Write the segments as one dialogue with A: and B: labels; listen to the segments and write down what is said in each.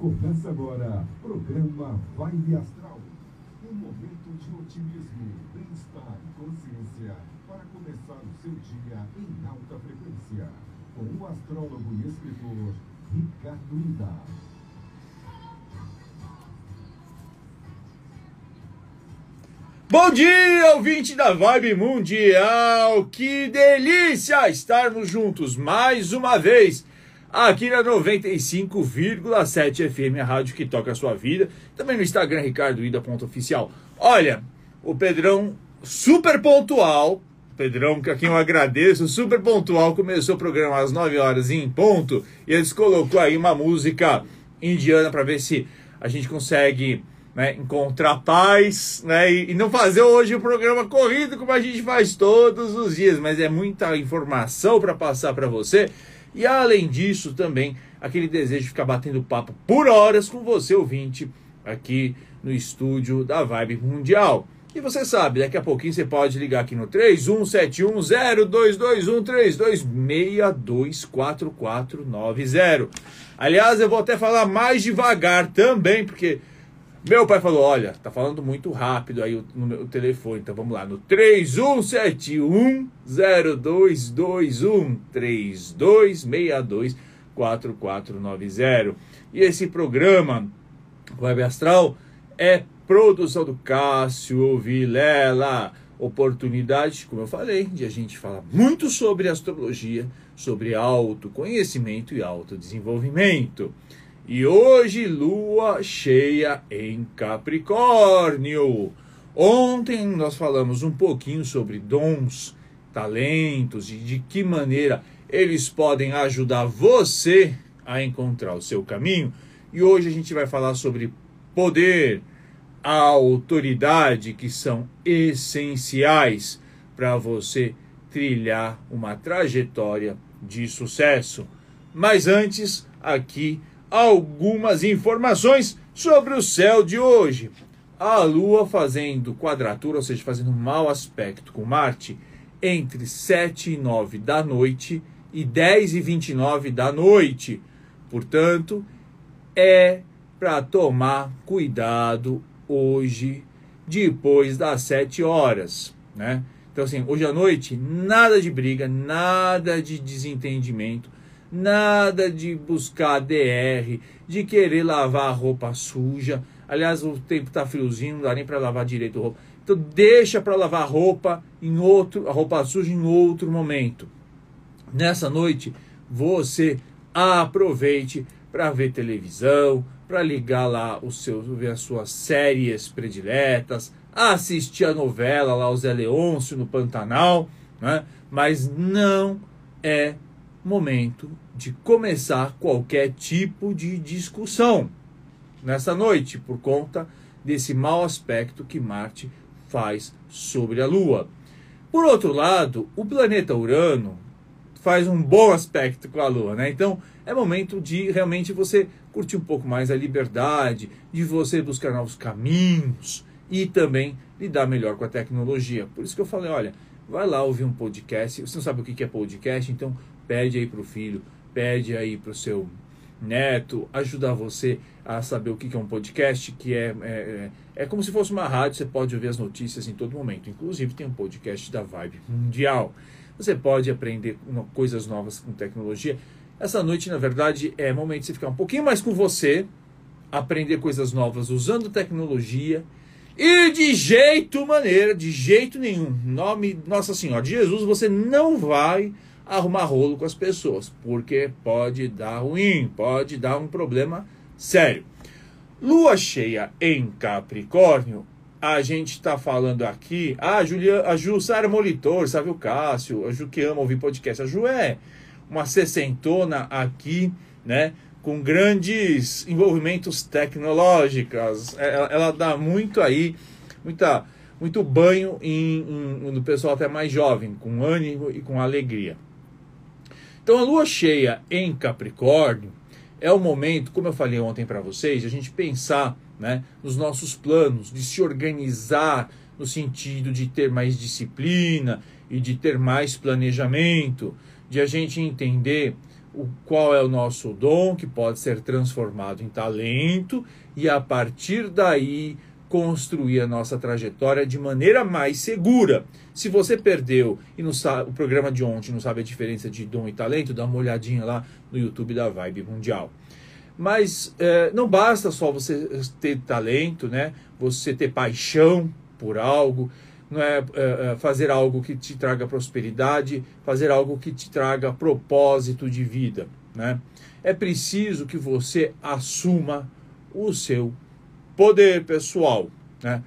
A: Começa agora, programa Vibe Astral. Um momento de otimismo, bem-estar e consciência para começar o seu dia em alta frequência. Com o astrólogo e escritor Ricardo Ida.
B: Bom dia, ouvinte da Vibe Mundial! Que delícia estarmos juntos mais uma vez aqui na 95,7 FM, a rádio que toca a sua vida. Também no Instagram, ricardoida.oficial. Olha, o Pedrão super pontual, Pedrão, que aqui eu agradeço, super pontual, começou o programa às 9 horas em ponto, e eles colocou aí uma música indiana para ver se a gente consegue né, encontrar paz, né, e, e, não fazer hoje o programa corrido como a gente faz todos os dias, mas é muita informação para passar para você. E além disso, também aquele desejo de ficar batendo papo por horas com você, ouvinte, aqui no estúdio da Vibe Mundial. E você sabe, daqui a pouquinho você pode ligar aqui no 3171022132624490. Aliás, eu vou até falar mais devagar também, porque meu pai falou: olha, tá falando muito rápido aí no meu telefone. Então vamos lá, no 3171022132624490. E esse programa, Web Astral, é produção do Cássio Vilela. Oportunidade, como eu falei, de a gente falar muito sobre astrologia, sobre autoconhecimento e autodesenvolvimento. E hoje, lua cheia em Capricórnio. Ontem nós falamos um pouquinho sobre dons, talentos e de que maneira eles podem ajudar você a encontrar o seu caminho. E hoje a gente vai falar sobre poder, a autoridade, que são essenciais para você trilhar uma trajetória de sucesso. Mas antes, aqui algumas informações sobre o céu de hoje. A Lua fazendo quadratura, ou seja, fazendo mau aspecto com Marte, entre 7 e 9 da noite e 10 e 29 da noite. Portanto, é para tomar cuidado hoje, depois das 7 horas, né? Então, assim, hoje à noite, nada de briga, nada de desentendimento Nada de buscar DR, de querer lavar a roupa suja. Aliás, o tempo tá friozinho, não dá nem para lavar direito a roupa. Então deixa para lavar a roupa em outro, a roupa suja em outro momento. Nessa noite, você aproveite para ver televisão, para ligar lá os seus, ver as suas séries prediletas, assistir a novela lá, o Zé Leôncio no Pantanal, né? mas não é momento de começar qualquer tipo de discussão nessa noite, por conta desse mau aspecto que Marte faz sobre a Lua. Por outro lado, o planeta Urano faz um bom aspecto com a Lua, né? Então é momento de realmente você curtir um pouco mais a liberdade, de você buscar novos caminhos e também lidar melhor com a tecnologia. Por isso que eu falei, olha, vai lá ouvir um podcast. Você não sabe o que é podcast, então pede aí para o filho, pede aí para o seu neto, ajudar você a saber o que é um podcast, que é, é, é, é como se fosse uma rádio, você pode ouvir as notícias em todo momento. Inclusive tem um podcast da Vibe Mundial. Você pode aprender coisas novas com tecnologia. Essa noite, na verdade, é momento de você ficar um pouquinho mais com você, aprender coisas novas usando tecnologia e de jeito maneira, de jeito nenhum, nome Nossa Senhora de Jesus, você não vai arrumar rolo com as pessoas, porque pode dar ruim, pode dar um problema sério. Lua cheia em Capricórnio, a gente está falando aqui. Ah, Julia, a Ju Sara Molitor, sabe o Cássio, a Ju que ama ouvir podcast. A Ju é uma sessentona aqui, né? Com grandes envolvimentos tecnológicos. É, ela, ela dá muito aí, muita, muito banho em, em, no pessoal até mais jovem, com ânimo e com alegria. Então a lua cheia em Capricórnio é o momento, como eu falei ontem para vocês, de a gente pensar né, nos nossos planos, de se organizar no sentido de ter mais disciplina e de ter mais planejamento, de a gente entender o, qual é o nosso dom que pode ser transformado em talento e a partir daí construir a nossa trajetória de maneira mais segura. Se você perdeu e não sabe, o programa de ontem não sabe a diferença de dom e talento, dá uma olhadinha lá no YouTube da Vibe Mundial. Mas é, não basta só você ter talento, né? Você ter paixão por algo, não é, é, é fazer algo que te traga prosperidade, fazer algo que te traga propósito de vida, né? É preciso que você assuma o seu poder pessoal, né?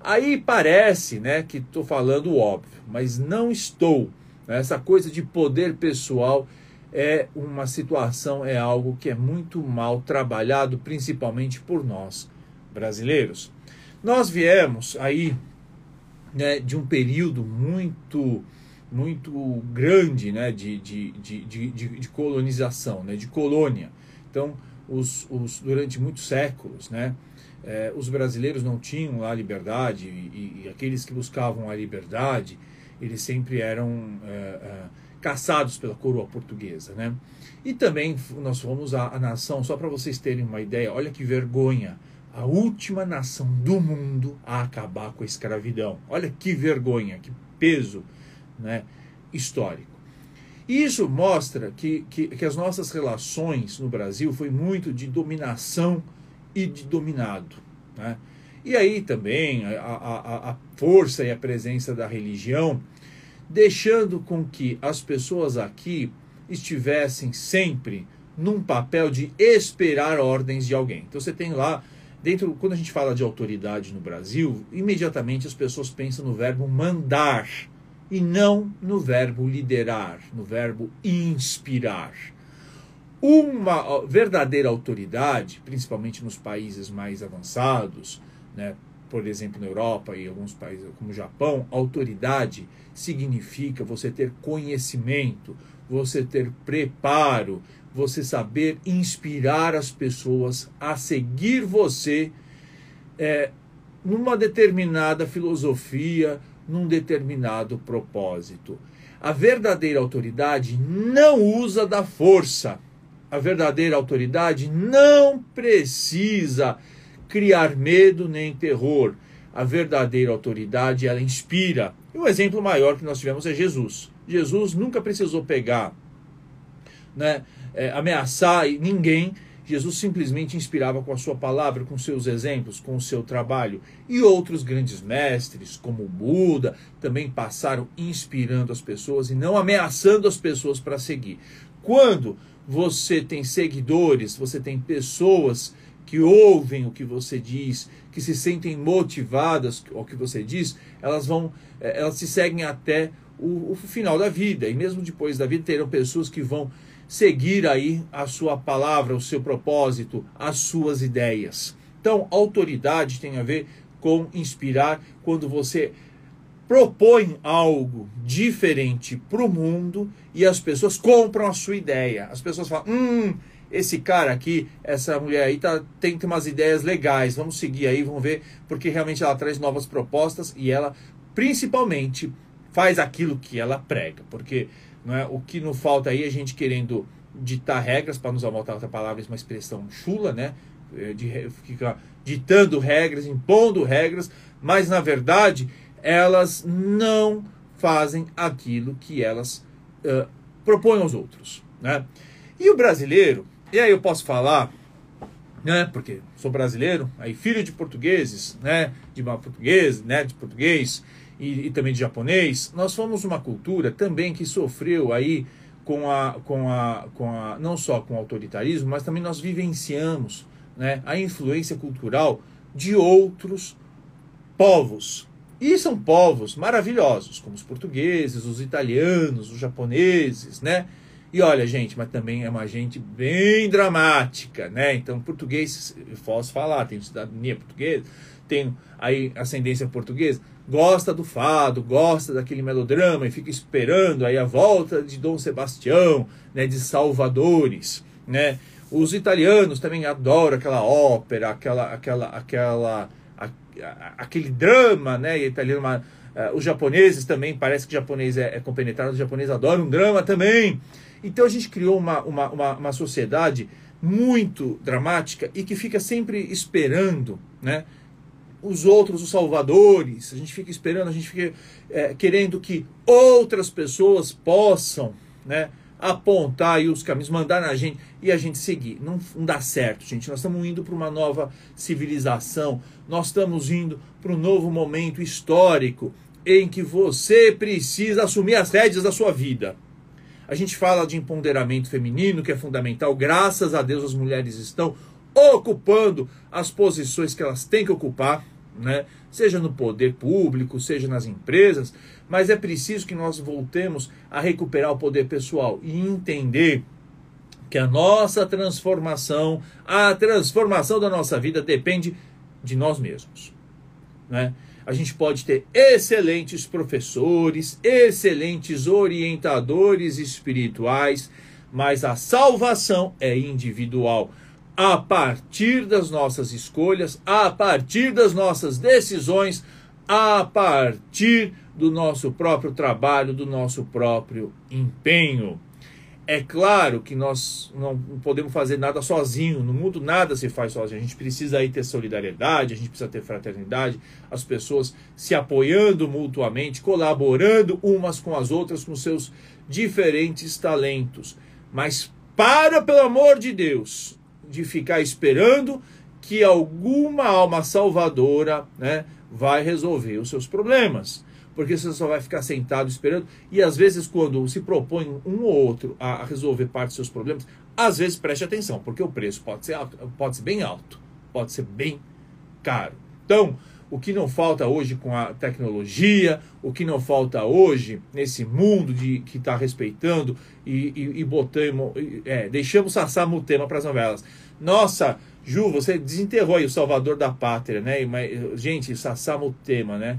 B: Aí parece, né, que estou falando óbvio, mas não estou. Né? Essa coisa de poder pessoal é uma situação, é algo que é muito mal trabalhado, principalmente por nós brasileiros. Nós viemos aí né, de um período muito muito grande né, de, de, de, de, de colonização, né, de colônia. Então, os, os, durante muitos séculos, né, eh, os brasileiros não tinham a liberdade e, e, aqueles que buscavam a liberdade, eles sempre eram eh, eh, caçados pela coroa portuguesa. Né? E também nós fomos a, a nação, só para vocês terem uma ideia, olha que vergonha, a última nação do mundo a acabar com a escravidão. Olha que vergonha, que peso né, histórico. Isso mostra que, que, que, as nossas relações no Brasil foi muito de dominação e de dominado. Né? E aí também a, a, a força e a presença da religião, deixando com que as pessoas aqui estivessem sempre num papel de esperar ordens de alguém. Então você tem lá dentro, quando a gente fala de autoridade no Brasil, imediatamente as pessoas pensam no verbo mandar e não no verbo liderar, no verbo inspirar. Uma verdadeira autoridade, principalmente nos países mais avançados, né, por exemplo, na Europa e alguns países como o Japão, autoridade significa você ter conhecimento, você ter preparo, você saber inspirar as pessoas a seguir você é, numa determinada filosofia, num determinado propósito. A verdadeira autoridade não usa da força. A verdadeira autoridade não precisa criar medo nem terror. A verdadeira autoridade ela inspira. E o exemplo maior que nós tivemos é Jesus. Jesus nunca precisou pegar, né, é, ameaçar ninguém Jesus simplesmente inspirava com a sua palavra, com seus exemplos, com o seu trabalho. E outros grandes mestres, como Buda, também passaram inspirando as pessoas e não ameaçando as pessoas para seguir. Quando você tem seguidores, você tem pessoas que ouvem o que você diz, que se sentem motivadas ao que você diz, elas vão, eh, elas se seguem até o, o final da vida. E mesmo depois da vida terão pessoas que vão seguir aí a sua palavra, o seu propósito, as suas ideias. Então, autoridade tem a ver com inspirar quando você propõe algo diferente para o mundo e as pessoas compram a sua ideia. As pessoas falam: hum, esse cara aqui, essa mulher aí tá, tem, umas ideias legais, vamos seguir aí, vamos ver, porque realmente ela traz novas propostas e ela, principalmente, faz aquilo que ela prega. Porque não é? O que não falta aí é a gente querendo ditar regras, para nos usar outra palavra, uma expressão chula, né? É, de ficar ditando regras, impondo regras, mas na verdade elas não fazem aquilo que elas uh, propõem aos outros. Né? E o brasileiro, e aí eu posso falar, né, porque sou brasileiro, aí filho de portugueses, né, de português, né, de português, e, e também de japonês, nós fomos uma cultura também que sofreu aí com a, com a, com a, não só com o autoritarismo, mas também nós vivenciamos né, a influência cultural de outros povos. E são povos maravilhosos, como os portugueses, os italianos, os japoneses, né? E olha, gente, mas também é uma gente bem dramática, né? Então, português, posso falar, tenho cidadania portuguesa, tenho aí ascendência portuguesa, gosta do fado, gosta daquele melodrama e fica esperando aí a volta de Dom Sebastião, né, de Salvadores, né? Os italianos também adoram aquela ópera, aquela aquela aquela aquele drama, né, italiano, uh, os japoneses também, parece que o japonês é, é compenetrado, os japoneses adoram um drama também. Então a gente criou uma, uma, uma, uma sociedade muito dramática e que fica sempre esperando, né? Os outros, os salvadores, a gente fica esperando, a gente fica é, querendo que outras pessoas possam, né? Apontar aí os caminhos, mandar na gente e a gente seguir. Não, não dá certo, gente. Nós estamos indo para uma nova civilização, nós estamos indo para um novo momento histórico em que você precisa assumir as rédeas da sua vida. A gente fala de empoderamento feminino, que é fundamental. Graças a Deus as mulheres estão ocupando as posições que elas têm que ocupar, né? Seja no poder público, seja nas empresas, mas é preciso que nós voltemos a recuperar o poder pessoal e entender que a nossa transformação, a transformação da nossa vida depende de nós mesmos. Né? A gente pode ter excelentes professores, excelentes orientadores espirituais, mas a salvação é individual. A partir das nossas escolhas, a partir das nossas decisões, a partir do nosso próprio trabalho, do nosso próprio empenho. É claro que nós não podemos fazer nada sozinho, no mundo nada se faz sozinho. A gente precisa aí ter solidariedade, a gente precisa ter fraternidade, as pessoas se apoiando mutuamente, colaborando umas com as outras com seus diferentes talentos. Mas para, pelo amor de Deus, de ficar esperando que alguma alma salvadora né, vai resolver os seus problemas porque você só vai ficar sentado esperando. E às vezes, quando se propõe um ou outro a resolver parte dos seus problemas, às vezes preste atenção, porque o preço pode ser, alto, pode ser bem alto, pode ser bem caro. Então, o que não falta hoje com a tecnologia, o que não falta hoje nesse mundo de que está respeitando e, e, e botamos, é, deixamos Sassá tema para as novelas. Nossa, Ju, você desenterrou aí o salvador da pátria, né? Mas, gente, Sassá Mutema, né?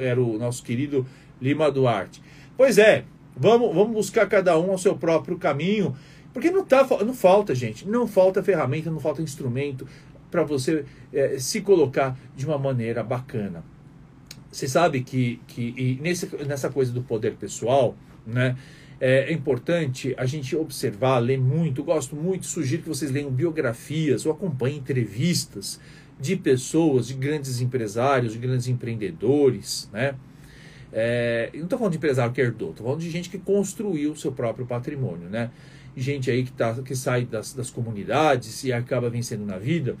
B: Era o nosso querido Lima Duarte. Pois é, vamos, vamos buscar cada um ao seu próprio caminho, porque não, tá, não falta, gente, não falta ferramenta, não falta instrumento para você é, se colocar de uma maneira bacana. Você sabe que, que nesse, nessa coisa do poder pessoal, né? é importante a gente observar, ler muito. Gosto muito, sugiro que vocês leiam biografias ou acompanhem entrevistas de pessoas, de grandes empresários, de grandes empreendedores, né? É, não estou falando de empresário que herdou, estou falando de gente que construiu o seu próprio patrimônio, né? Gente aí que, tá, que sai das, das comunidades e acaba vencendo na vida.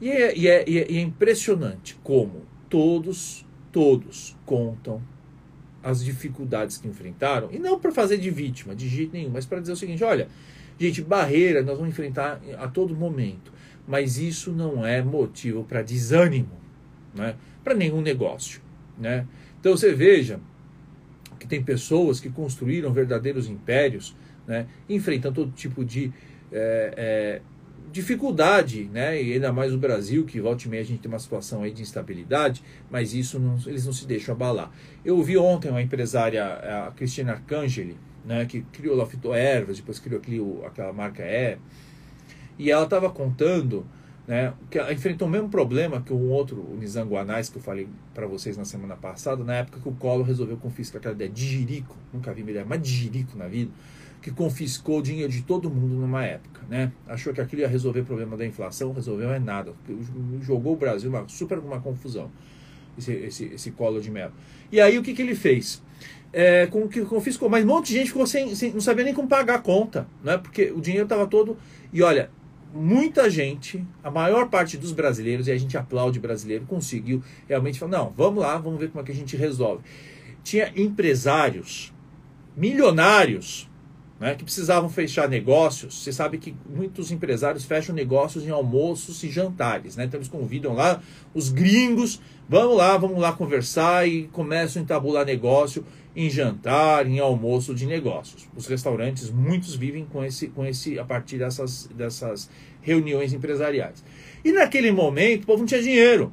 B: E é, e, é, e é impressionante como todos, todos contam as dificuldades que enfrentaram, e não para fazer de vítima, de jeito nenhum, mas para dizer o seguinte: olha, gente, barreira nós vamos enfrentar a todo momento, mas isso não é motivo para desânimo, né? para nenhum negócio. Né? Então você veja que tem pessoas que construíram verdadeiros impérios, né? enfrentando todo tipo de é, é, dificuldade, né? E ainda mais no Brasil, que volta e meia a gente tem uma situação aí de instabilidade, mas isso não, eles não se deixam abalar. Eu ouvi ontem uma empresária, a Cristina Arcangeli, né, que criou Lofito Ervas, depois criou aquele, aquela marca E, e ela estava contando né, que ela enfrentou o mesmo problema que um outro, o Nizanguanais, que eu falei para vocês na semana passada, na época que o Collor resolveu confiscar aquela ideia de jirico, nunca vi ideia mais de jirico na vida, que confiscou dinheiro de todo mundo numa época, né? Achou que aquilo ia resolver o problema da inflação, resolveu é nada. Jogou o Brasil uma super uma confusão. Esse, esse, esse colo de mel. E aí o que, que ele fez? É, com que confiscou, mas um monte de gente ficou sem, sem, não sabia nem como pagar a conta, né? Porque o dinheiro estava todo. E olha, muita gente, a maior parte dos brasileiros, e a gente aplaude brasileiro, conseguiu realmente falar: não, vamos lá, vamos ver como é que a gente resolve. Tinha empresários milionários né, que precisavam fechar negócios. Você sabe que muitos empresários fecham negócios em almoços e jantares. Né? Então eles convidam lá os gringos, vamos lá, vamos lá conversar e começam a entabular negócio em jantar, em almoço de negócios. Os restaurantes, muitos vivem com esse, com esse a partir dessas, dessas reuniões empresariais. E naquele momento o povo não tinha dinheiro.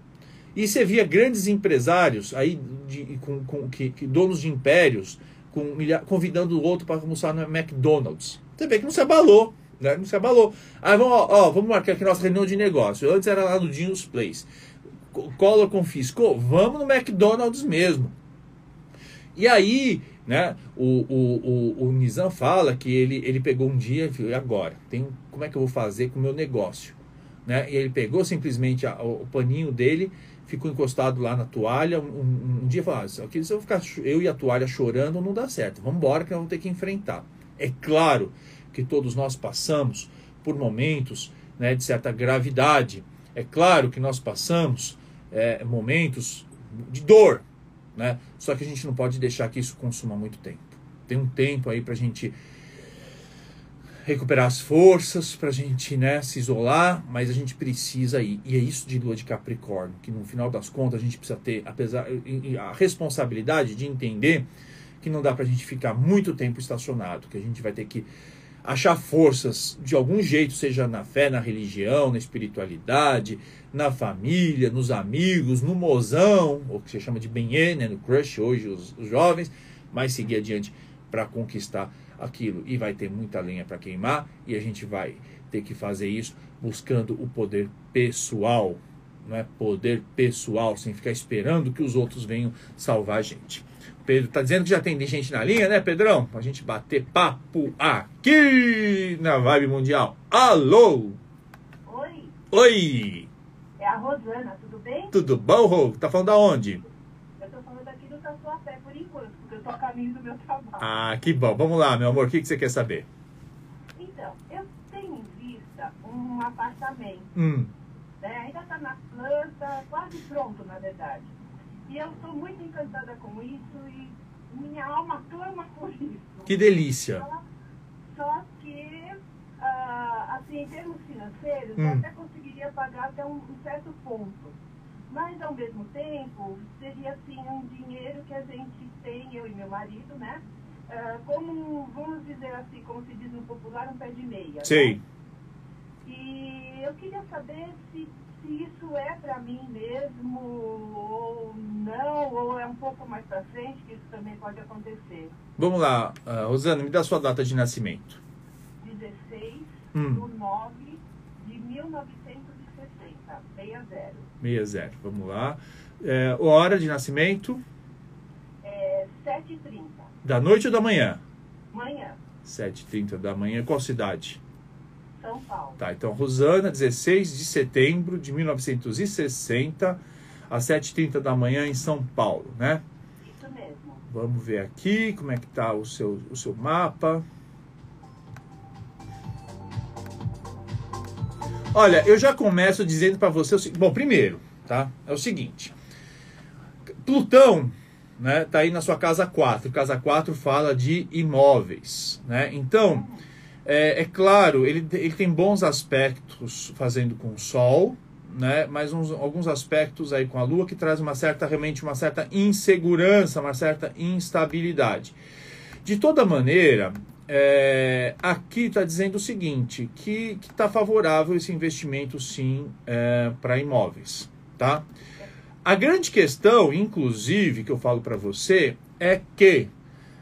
B: E você via grandes empresários aí de, com, com que, que donos de impérios com, convidando o outro para almoçar no McDonald's. Você vê que não se abalou, né? Não se abalou. Aí vamos, ó, vamos marcar aqui nossa reunião de negócio. Antes era lá no Dinho's Place. Collor confiscou, vamos no McDonald's mesmo. E aí Né? O, o, o, o Nizam fala que ele, ele pegou um dia e e agora? Tem, como é que eu vou fazer com o meu negócio? Né? E ele pegou simplesmente a, o paninho dele, ficou encostado lá na toalha. Um, um, dia falou: ah, se eu ficar eu e a toalha chorando, não dá certo. Vamos embora que nós vamos ter que enfrentar. É claro que todos nós passamos por momentos né, de certa gravidade. É claro que nós passamos é, momentos de dor, né? Só que a gente não pode deixar que isso consuma muito tempo. Tem um tempo aí para a gente recuperar as forças, para a gente né, se isolar, mas a gente precisa ir. E é isso de lua de Capricórnio, que no final das contas a gente precisa ter, apesar a responsabilidade de entender que não dá para a gente ficar muito tempo estacionado, que a gente vai ter que achar forças de algum jeito, seja na fé, na religião, na espiritualidade, na família, nos amigos, no mozão, o que se chama de benê, né, no crush hoje os, os jovens, mas seguir adiante para conquistar aquilo e vai ter muita lenha para queimar e a gente vai ter que fazer isso buscando o poder pessoal, não é poder pessoal, sem ficar esperando que os outros venham salvar a gente. Pedro tá dizendo que já tem gente na linha, né, Pedrão? Pra gente bater papo aqui na Vibe Mundial. Alô!
C: Oi,
B: Oi!
C: é a Rosana, tudo bem?
B: Tudo bom, Rô? Tá falando da onde?
C: Eu tô falando aqui do Tatuapé por eu tô a caminho do meu trabalho.
B: Ah, que bom. Vamos lá, meu amor. O que, que você quer saber?
C: Então, eu tenho em vista um apartamento,
B: Hum,
C: né? Ainda tá na planta, quase pronto, na verdade. E eu estou muito encantada com isso e minha alma clama por isso.
B: que delícia.
C: Só, só que, ah, assim, em termos financeiros, eu
B: Hum.
C: até conseguiria pagar até um, um certo ponto. Mas, ao mesmo tempo, seria, assim, um dinheiro que a gente tem, eu e meu marido, né? Ah, como, vamos dizer assim, como se diz no popular, um pé de meia. né?
B: Sei.
C: E eu queria saber se, se isso é para mim mesmo ou não, ou é um pouco mais para frente que isso também pode acontecer.
B: Vamos lá, ah, Rosana, me dá sua data de nascimento.
C: 16
B: Hum.
C: do 9 de 1960, 60.
B: 60. Vamos lá. É, hora de nascimento?
C: É 7h30,
B: Da noite ou da manhã?
C: manhã,
B: 7h30 da manhã. Qual cidade?
C: São Paulo.
B: Tá, então Rosana, 16 de setembro de 1960, às 7h30 da manhã em São Paulo, né?
C: Isso mesmo.
B: Vamos ver aqui como é que tá o seu, o seu mapa. Olha, eu já começo dizendo para você o seguinte. Bom, primeiro, tá? É o seguinte. Plutão, né, tá aí na sua casa 4. Casa 4 fala de imóveis, né? Então, é, é claro, ele, ele tem bons aspectos fazendo com o Sol, né? Mas uns, alguns aspectos aí com a Lua que traz uma certa, realmente uma certa insegurança, uma certa instabilidade. De toda maneira, é, aqui está dizendo o seguinte, que está favorável esse investimento sim é, para imóveis, tá? A grande questão, inclusive, que eu falo para você, é que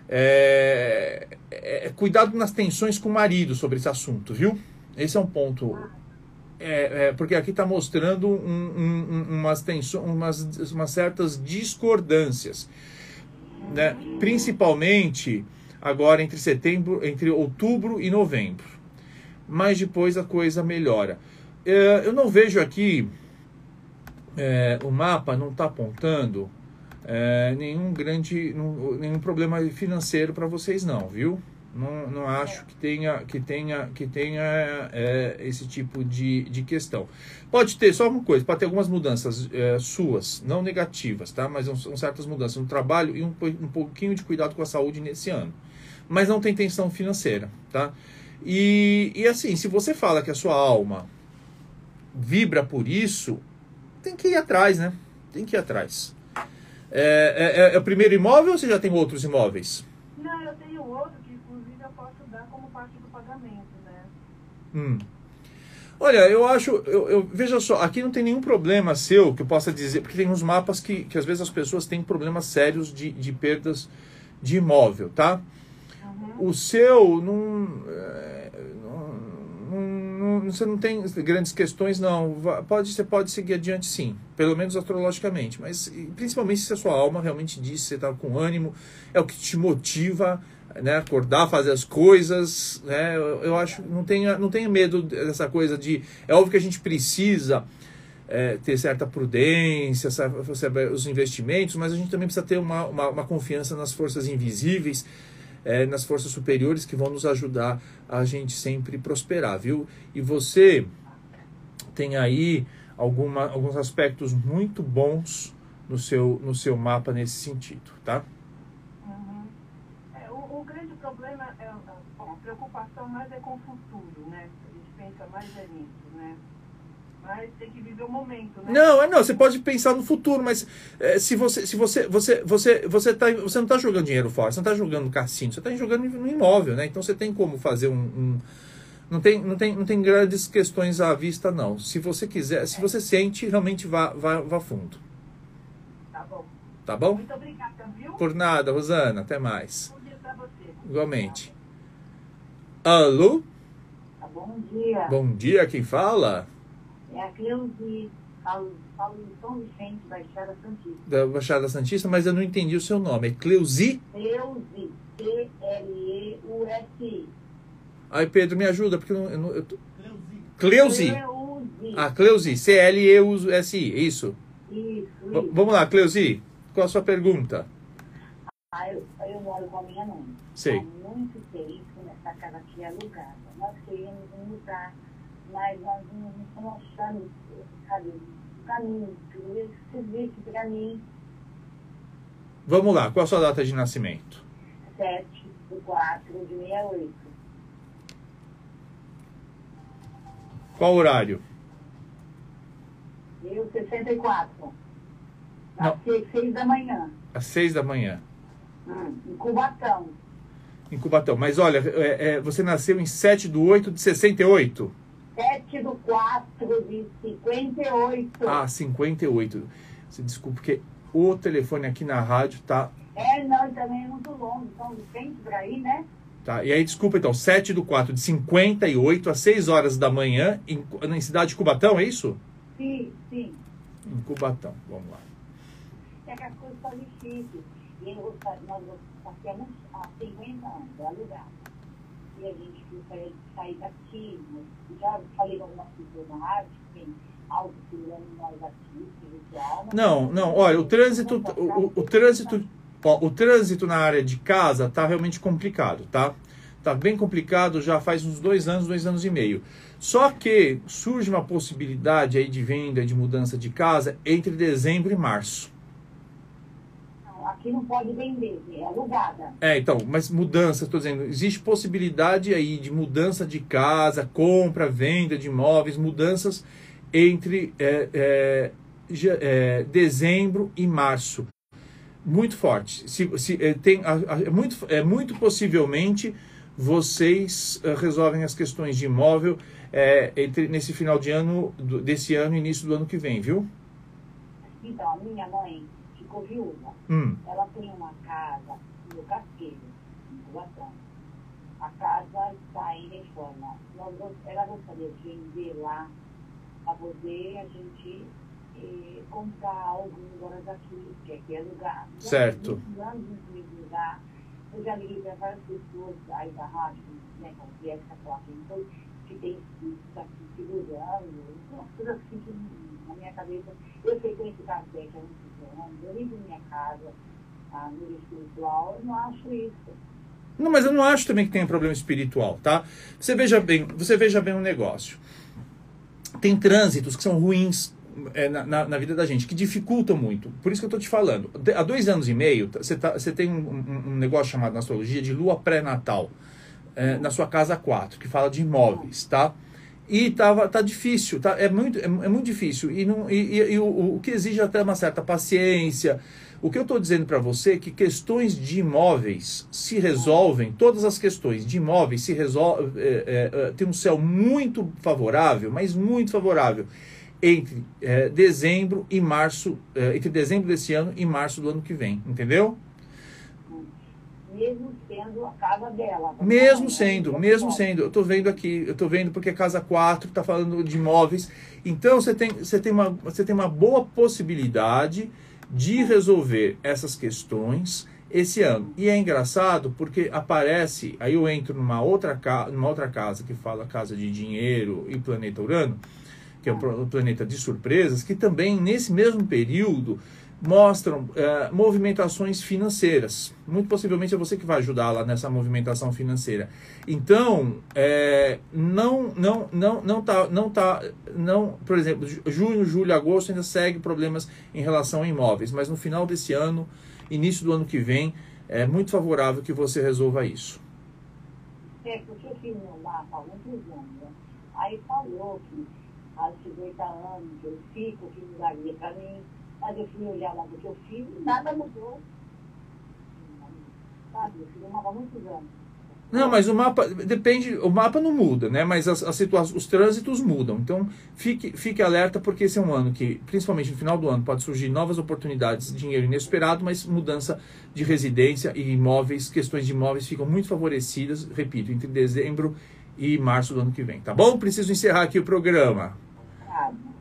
B: é, é, cuidado nas tensões com o marido sobre esse assunto, viu? Esse é um ponto. É, é, porque aqui está mostrando um, um, umas, tensões, umas, umas certas discordâncias, né? principalmente agora entre setembro, entre outubro e novembro. Mas depois a coisa melhora. É, eu não vejo aqui é, o mapa não está apontando é, nenhum grande nenhum problema financeiro para vocês não viu não, não acho que tenha que tenha que tenha é, esse tipo de, de questão pode ter só uma coisa pode ter algumas mudanças é, suas não negativas tá mas são, são certas mudanças no trabalho e um, um pouquinho de cuidado com a saúde nesse ano mas não tem tensão financeira tá e, e assim se você fala que a sua alma vibra por isso tem que ir atrás, né? Tem que ir atrás. É, é- é o primeiro imóvel ou você já tem outros imóveis?
C: Não, eu tenho outro que, inclusive, eu posso dar como parte do pagamento, né?
B: Hum. Olha, eu acho, eu, eu- veja só, aqui não tem nenhum problema seu que eu possa dizer, porque tem uns mapas que, que às vezes as pessoas têm problemas sérios de, de perdas de imóvel, tá?
C: Uhum.
B: O seu não, é, não, não, não- você não tem grandes questões, não. Pode, você pode seguir adiante, sim. Pelo menos astrologicamente. Mas principalmente se a sua alma realmente diz você está com ânimo, é o que te motiva né, acordar, fazer as coisas, né, eu, eu, acho, não tenha, não tenha medo dessa coisa de, é óbvio que a gente precisa é, ter certa prudência, saber os investimentos, mas a gente também precisa ter uma, uma, uma confiança nas forças invisíveis, é, nas forças superiores que vão nos ajudar a gente sempre prosperar, viu? E você tem aí alguma, alguns aspectos muito bons no seu, no seu mapa nesse sentido, tá?
C: Uhum. É, o, grande problema é bom, a preocupação mais é com o futuro, né? A gente pensa mais é nisso, né? Mas tem que viver o momento, né?
B: Não, é não, você pode pensar no futuro, mas é, se você se você você você você tá você não está jogando dinheiro fora, você não está jogando no cassino, você está jogando no imóvel, né? Então você tem como fazer um, um, não tem não tem não tem grandes questões à vista não. Se você quiser, se você sente, realmente vá vá, vá fundo.
C: Tá bom.
B: Tá bom?
C: Muito obrigada, viu?
B: Por nada, Rosana, até mais.
C: Bom dia pra você.
B: Igualmente. Alô?
D: Tá, bom dia.
B: Bom dia, quem fala?
D: É a Cleusi, falo em São Vicente, Baixada Santista.
B: Da Baixada Santista, mas eu não entendi o seu nome. É Cleusi?
D: Cleusi, C-L-E-U-S-I.
B: Ai, Pedro, me ajuda, porque eu não. Eu. Cleusi.
D: Cleusi.
B: Ah, Cleusi, C-L-E-U-S-I, isso.
D: Isso, isso.
B: Vamos lá, Cleusi, qual a sua pergunta?
D: Ah, eu, eu moro com a minha mãe.
B: Sei.
D: Há muito tempo nessa casa aqui é alugada. Nós queríamos mudar, mas nós não não estamos achando, sabe, o caminho. Que você visse para mim,
B: Vamos lá, qual a sua data de nascimento?
D: 7 do 4 de 68.
B: Qual horário?
D: Eu, 64.
B: Não.
D: Nasci 6 da manhã.
B: Às seis da manhã.
D: Hum, em Cubatão.
B: Em Cubatão. Mas olha, é, é, você nasceu em 7 de 8 de 68.
D: 7 do 4 de 58.
B: Ah, 58. Você desculpa, porque o telefone aqui na rádio tá.
D: É, não, também é muito longe. São Vicente por aí, né?
B: tá. E aí, desculpa então, 7 do 4 de 58 às 6 horas da manhã, em, em cidade de Cubatão, é isso?
D: Sim, sim.
B: Em Cubatão, vamos lá.
D: É que as coisas estão difíceis. E eu nós passamos há 50 anos, é alugado. E a gente gostaria de sair daqui. Já falei que tem algo segurando nós aqui, espiritual. mas-
B: Não, não, olha, o trânsito, o, o- o trânsito, ó, o trânsito na área de casa tá realmente complicado, tá? Tá bem complicado já faz uns dois anos, dois anos e meio. Só que surge uma possibilidade aí de venda, de mudança de casa entre dezembro e março.
D: Não, aqui não pode vender, é alugada.
B: É, então, mas mudança, estou dizendo, existe possibilidade aí de mudança de casa, compra, venda de imóveis, mudanças entre é, é, é, dezembro e março. Muito forte. Se, se, é, tem, é, muito, é muito possivelmente vocês é, resolvem as questões de imóvel é, entre, nesse final de ano, desse ano e início do ano que vem, viu?
D: Então, a minha mãe ficou viúva.
B: Hum,
D: Ela tem uma casa no Casqueiro, em Cubatão. A casa está em reforma. Ela gostaria de vender lá para poder a gente eh, comprar alguns horas aqui, que aqui é lugar.
B: Certo.
D: lugar. Eu já liguei para várias pessoas aí da rádio, né, é que está falando, que tem isso aqui segurando, umas coisas assim que na minha cabeça, eu esse café que é muito bom, eu limpo minha casa, a nível espiritual, eu não acho isso.
B: Não, mas eu não acho também que tenha problema espiritual, tá? Você veja bem, você veja bem um negócio. Tem trânsitos que são ruins é, na, na, vida da gente, que dificultam muito. Por isso que eu tô te falando. De- Há dois anos e meio, tá- você, tá, tem um, um- um negócio chamado na astrologia de lua pré-natal é, na sua casa 4, que fala de imóveis, tá? E tava, tá difícil, tá? É muito, é, é muito difícil. E, não, e, e- e o, o que exige até uma certa paciência. O que eu estou dizendo para você é que questões de imóveis se resolvem, todas as questões de imóveis se resolvem. é, é, é, tem um céu muito favorável, mas muito favorável, entre é, dezembro e março, é, entre dezembro desse ano e março do ano que vem, entendeu?
D: Mesmo sendo a casa dela.
B: Mesmo sendo, mesmo sendo. Eu tô vendo aqui, eu tô vendo porque é casa 4 tá falando de imóveis. Então você tem, você tem, uma, você tem uma boa possibilidade de resolver essas questões esse ano. E é engraçado porque aparece, aí eu entro numa outra, numa outra casa que fala casa de dinheiro e planeta Urano, que é um planeta de surpresas, que também nesse mesmo período mostram é, movimentações financeiras. Muito possivelmente é você que vai ajudar lá nessa movimentação financeira. Então, é, não, não, não, não tá, não tá, não, por exemplo, junho, julho, agosto ainda segue problemas em relação a imóveis, mas no final desse ano, início do ano que vem, é muito favorável que você resolva isso.
D: É, porque eu fiz há anos, né? aí falou que aos 50 anos eu fico, que não daria para mim mas eu fui olhar lá do que eu fiz e nada mudou. Sabe, eu fiz um mapa há muitos anos.
B: Não, mas o mapa depende, o mapa não muda, né? Mas as, as situações, os trânsitos mudam. Então fique, fique alerta porque esse é um ano que, principalmente no final do ano, pode surgir novas oportunidades, dinheiro inesperado, mas mudança de residência e imóveis, questões de imóveis ficam muito favorecidas, repito, entre dezembro e março do ano que vem, tá bom? Preciso encerrar aqui o programa.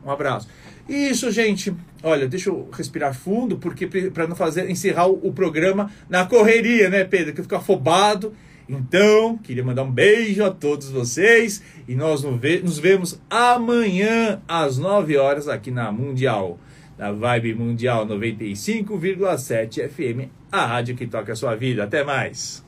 B: Um abraço. Isso, gente. Olha, deixa eu respirar fundo, porque para não fazer encerrar o, o, programa na correria, né, Pedro? Que eu fico afobado. Então, queria mandar um beijo a todos vocês e nós nos vemos amanhã às 9 horas aqui na Mundial, na Vibe Mundial 95,7 FM, a rádio que toca a sua vida. Até mais.